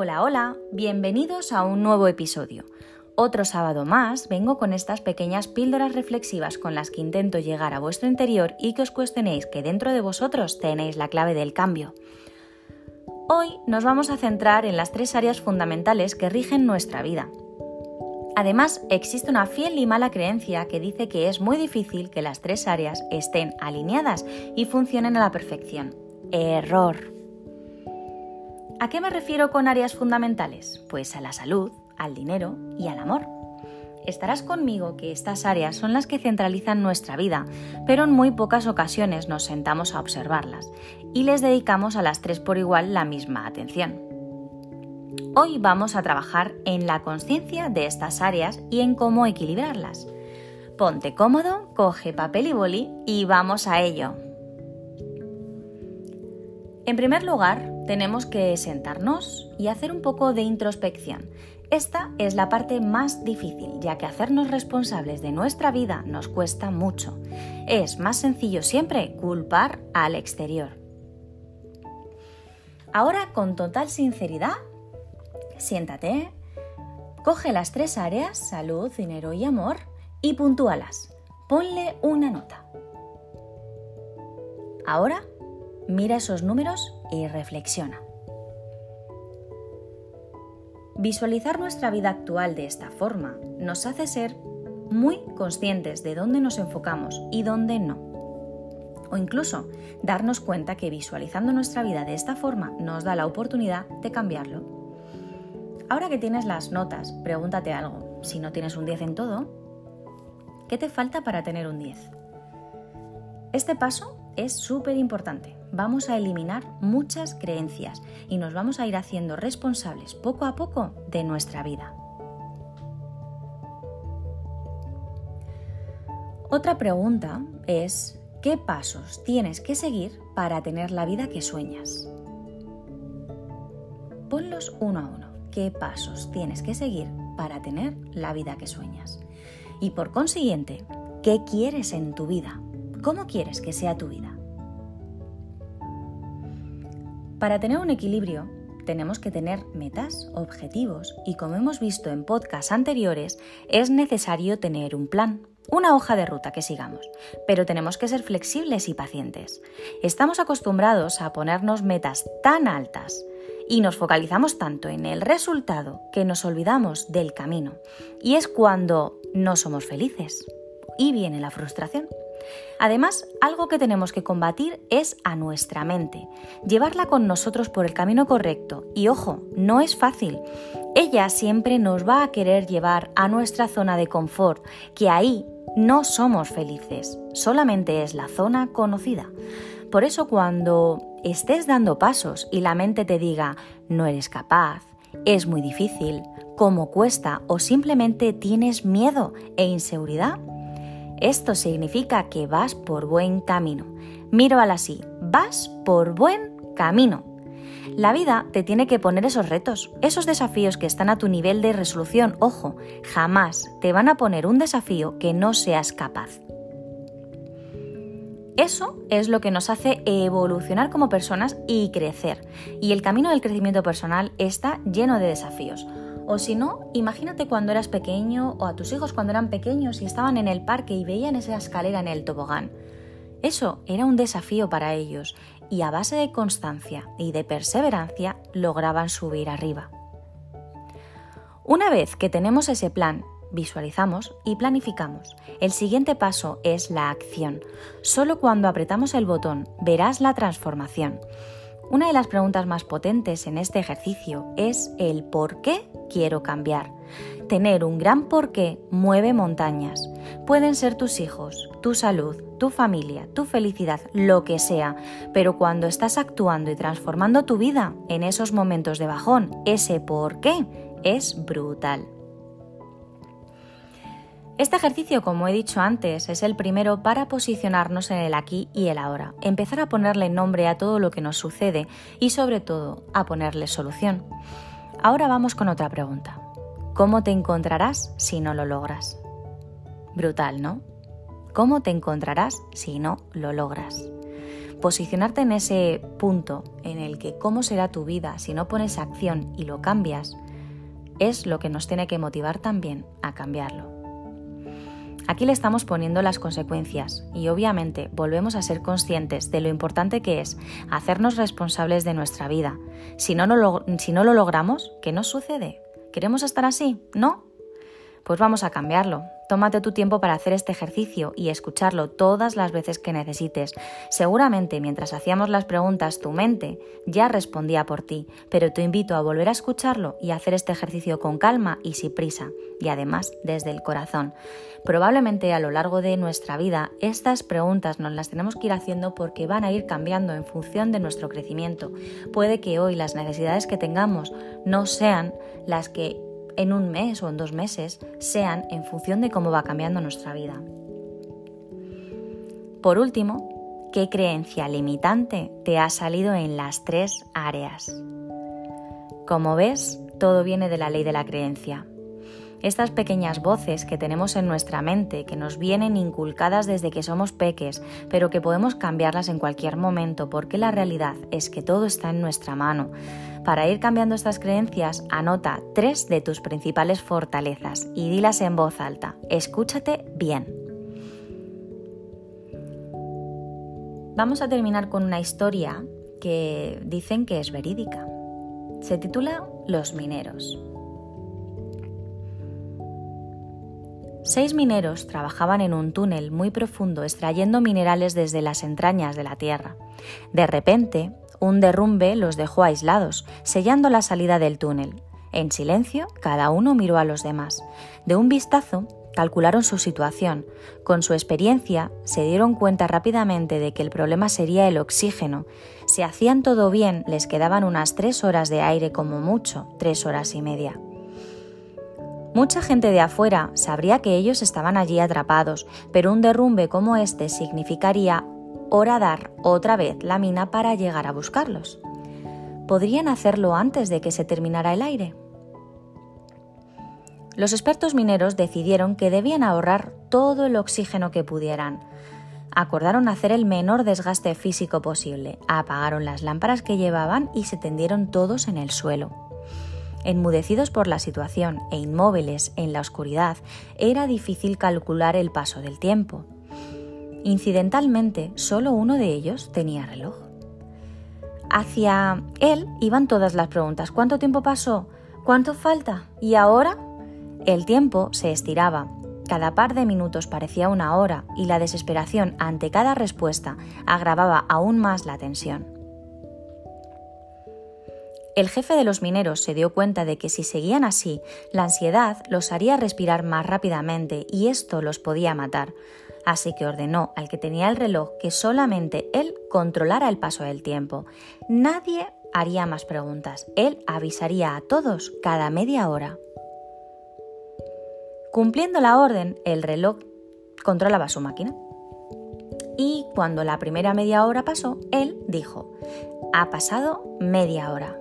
Hola, hola, bienvenidos a un nuevo episodio. Otro sábado más vengo con estas pequeñas píldoras reflexivas con las que intento llegar a vuestro interior y que os cuestionéis que dentro de vosotros tenéis la clave del cambio. Hoy nos vamos a centrar en las tres áreas fundamentales que rigen nuestra vida. Además, existe una fiel y mala creencia que dice que es muy difícil que las tres áreas estén alineadas y funcionen a la perfección. Error. ¿A qué me refiero con áreas fundamentales? Pues a la salud, al dinero y al amor. Estarás conmigo que estas áreas son las que centralizan nuestra vida, pero en muy pocas ocasiones nos sentamos a observarlas y les dedicamos a las tres por igual la misma atención. Hoy vamos a trabajar en la conciencia de estas áreas y en cómo equilibrarlas. Ponte cómodo, coge papel y boli y vamos a ello. En primer lugar, tenemos que sentarnos y hacer un poco de introspección. Esta es la parte más difícil, ya que hacernos responsables de nuestra vida nos cuesta mucho. Es más sencillo siempre culpar al exterior. Ahora, con total sinceridad, siéntate, coge las tres áreas, salud, dinero y amor, y puntúalas. Ponle una nota. Ahora, mira esos números y reflexiona. Visualizar nuestra vida actual de esta forma nos hace ser muy conscientes de dónde nos enfocamos y dónde no. O incluso darnos cuenta que visualizando nuestra vida de esta forma nos da la oportunidad de cambiarlo. Ahora que tienes las notas, pregúntate algo. Si no tienes un 10 en todo, ¿qué te falta para tener un 10? Este paso es súper importante. Vamos a eliminar muchas creencias y nos vamos a ir haciendo responsables poco a poco de nuestra vida. Otra pregunta es, ¿qué pasos tienes que seguir para tener la vida que sueñas? Ponlos uno a uno. ¿Qué pasos tienes que seguir para tener la vida que sueñas? Y por consiguiente, ¿qué quieres en tu vida? ¿Cómo quieres que sea tu vida? Para tener un equilibrio, tenemos que tener metas, objetivos y como hemos visto en podcasts anteriores, es necesario tener un plan, una hoja de ruta que sigamos, pero tenemos que ser flexibles y pacientes. Estamos acostumbrados a ponernos metas tan altas y nos focalizamos tanto en el resultado que nos olvidamos del camino. Y es cuando no somos felices y viene la frustración. Además, algo que tenemos que combatir es a nuestra mente, llevarla con nosotros por el camino correcto. Y ojo, no es fácil. Ella siempre nos va a querer llevar a nuestra zona de confort, que ahí no somos felices, solamente es la zona conocida. Por eso cuando estés dando pasos y la mente te diga, no eres capaz, es muy difícil, cómo cuesta o simplemente tienes miedo e inseguridad, esto significa que vas por buen camino. Míralo así, vas por buen camino. La vida te tiene que poner esos retos, esos desafíos que están a tu nivel de resolución. Ojo, jamás te van a poner un desafío que no seas capaz. Eso es lo que nos hace evolucionar como personas y crecer. Y el camino del crecimiento personal está lleno de desafíos. O si no, imagínate cuando eras pequeño o a tus hijos cuando eran pequeños y estaban en el parque y veían esa escalera en el tobogán. Eso era un desafío para ellos y a base de constancia y de perseverancia lograban subir arriba. Una vez que tenemos ese plan, visualizamos y planificamos. El siguiente paso es la acción. Solo cuando apretamos el botón verás la transformación. Una de las preguntas más potentes en este ejercicio es el por qué quiero cambiar. Tener un gran porqué mueve montañas. Pueden ser tus hijos, tu salud, tu familia, tu felicidad, lo que sea, pero cuando estás actuando y transformando tu vida en esos momentos de bajón, ese por qué es brutal. Este ejercicio, como he dicho antes, es el primero para posicionarnos en el aquí y el ahora, empezar a ponerle nombre a todo lo que nos sucede y sobre todo a ponerle solución. Ahora vamos con otra pregunta. ¿Cómo te encontrarás si no lo logras? Brutal, ¿no? ¿Cómo te encontrarás si no lo logras? Posicionarte en ese punto en el que cómo será tu vida si no pones acción y lo cambias, es lo que nos tiene que motivar también a cambiarlo. Aquí le estamos poniendo las consecuencias y obviamente volvemos a ser conscientes de lo importante que es hacernos responsables de nuestra vida. Si no, lo, si no lo logramos, ¿qué nos sucede? ¿Queremos estar así? ¿No? Pues vamos a cambiarlo. Tómate tu tiempo para hacer este ejercicio y escucharlo todas las veces que necesites. Seguramente mientras hacíamos las preguntas tu mente ya respondía por ti, pero te invito a volver a escucharlo y hacer este ejercicio con calma y sin prisa, y además desde el corazón. Probablemente a lo largo de nuestra vida estas preguntas nos las tenemos que ir haciendo porque van a ir cambiando en función de nuestro crecimiento. Puede que hoy las necesidades que tengamos no sean las que en un mes o en dos meses sean en función de cómo va cambiando nuestra vida. Por último, ¿qué creencia limitante te ha salido en las tres áreas? Como ves, todo viene de la ley de la creencia. Estas pequeñas voces que tenemos en nuestra mente, que nos vienen inculcadas desde que somos peques, pero que podemos cambiarlas en cualquier momento, porque la realidad es que todo está en nuestra mano. Para ir cambiando estas creencias, anota tres de tus principales fortalezas y dilas en voz alta. Escúchate bien. Vamos a terminar con una historia que dicen que es verídica. Se titula Los mineros. Seis mineros trabajaban en un túnel muy profundo extrayendo minerales desde las entrañas de la Tierra. De repente, un derrumbe los dejó aislados, sellando la salida del túnel. En silencio, cada uno miró a los demás. De un vistazo, calcularon su situación. Con su experiencia, se dieron cuenta rápidamente de que el problema sería el oxígeno. Si hacían todo bien, les quedaban unas tres horas de aire como mucho, tres horas y media. Mucha gente de afuera sabría que ellos estaban allí atrapados, pero un derrumbe como este significaría horadar otra vez la mina para llegar a buscarlos. ¿Podrían hacerlo antes de que se terminara el aire? Los expertos mineros decidieron que debían ahorrar todo el oxígeno que pudieran. Acordaron hacer el menor desgaste físico posible, apagaron las lámparas que llevaban y se tendieron todos en el suelo. Enmudecidos por la situación e inmóviles en la oscuridad, era difícil calcular el paso del tiempo. Incidentalmente, solo uno de ellos tenía reloj. Hacia él iban todas las preguntas. ¿Cuánto tiempo pasó? ¿Cuánto falta? ¿Y ahora? El tiempo se estiraba. Cada par de minutos parecía una hora y la desesperación ante cada respuesta agravaba aún más la tensión. El jefe de los mineros se dio cuenta de que si seguían así, la ansiedad los haría respirar más rápidamente y esto los podía matar. Así que ordenó al que tenía el reloj que solamente él controlara el paso del tiempo. Nadie haría más preguntas. Él avisaría a todos cada media hora. Cumpliendo la orden, el reloj controlaba su máquina. Y cuando la primera media hora pasó, él dijo, ha pasado media hora.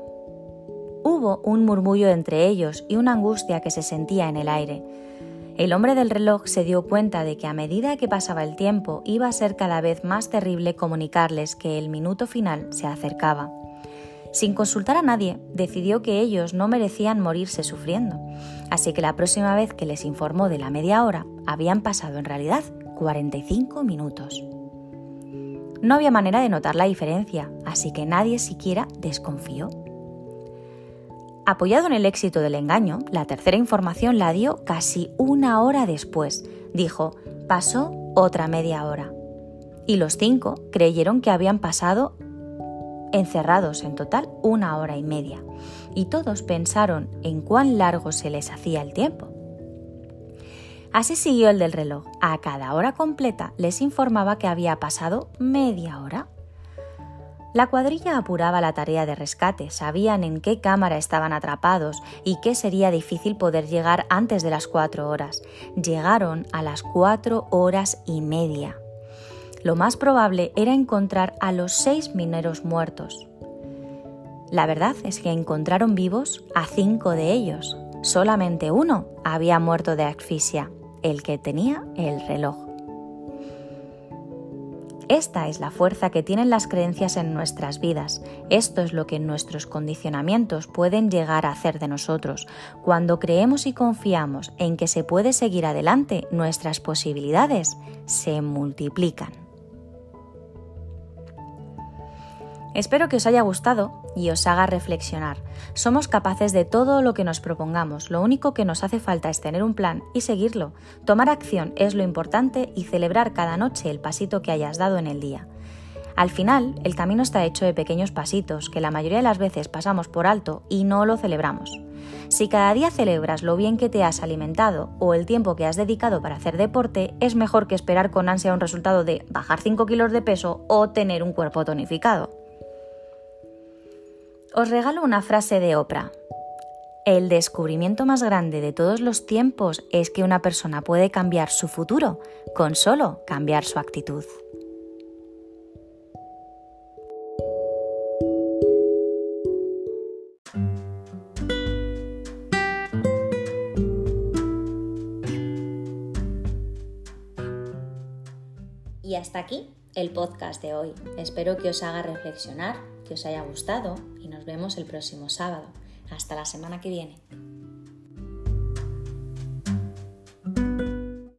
Hubo un murmullo entre ellos y una angustia que se sentía en el aire. El hombre del reloj se dio cuenta de que a medida que pasaba el tiempo iba a ser cada vez más terrible comunicarles que el minuto final se acercaba. Sin consultar a nadie, decidió que ellos no merecían morirse sufriendo, así que la próxima vez que les informó de la media hora, habían pasado en realidad 45 minutos. No había manera de notar la diferencia, así que nadie siquiera desconfió. Apoyado en el éxito del engaño, la tercera información la dio casi una hora después. Dijo, pasó otra media hora. Y los cinco creyeron que habían pasado encerrados en total una hora y media. Y todos pensaron en cuán largo se les hacía el tiempo. Así siguió el del reloj. A cada hora completa les informaba que había pasado media hora. La cuadrilla apuraba la tarea de rescate, sabían en qué cámara estaban atrapados y que sería difícil poder llegar antes de las cuatro horas. Llegaron a las cuatro horas y media. Lo más probable era encontrar a los seis mineros muertos. La verdad es que encontraron vivos a cinco de ellos. Solamente uno había muerto de asfixia, el que tenía el reloj. Esta es la fuerza que tienen las creencias en nuestras vidas. Esto es lo que nuestros condicionamientos pueden llegar a hacer de nosotros. Cuando creemos y confiamos en que se puede seguir adelante, nuestras posibilidades se multiplican. Espero que os haya gustado y os haga reflexionar. Somos capaces de todo lo que nos propongamos, lo único que nos hace falta es tener un plan y seguirlo. Tomar acción es lo importante y celebrar cada noche el pasito que hayas dado en el día. Al final, el camino está hecho de pequeños pasitos que la mayoría de las veces pasamos por alto y no lo celebramos. Si cada día celebras lo bien que te has alimentado o el tiempo que has dedicado para hacer deporte, es mejor que esperar con ansia un resultado de bajar 5 kilos de peso o tener un cuerpo tonificado. Os regalo una frase de Oprah. El descubrimiento más grande de todos los tiempos es que una persona puede cambiar su futuro con solo cambiar su actitud. Y hasta aquí el podcast de hoy. Espero que os haga reflexionar, que os haya gustado y nos vemos el próximo sábado. Hasta la semana que viene.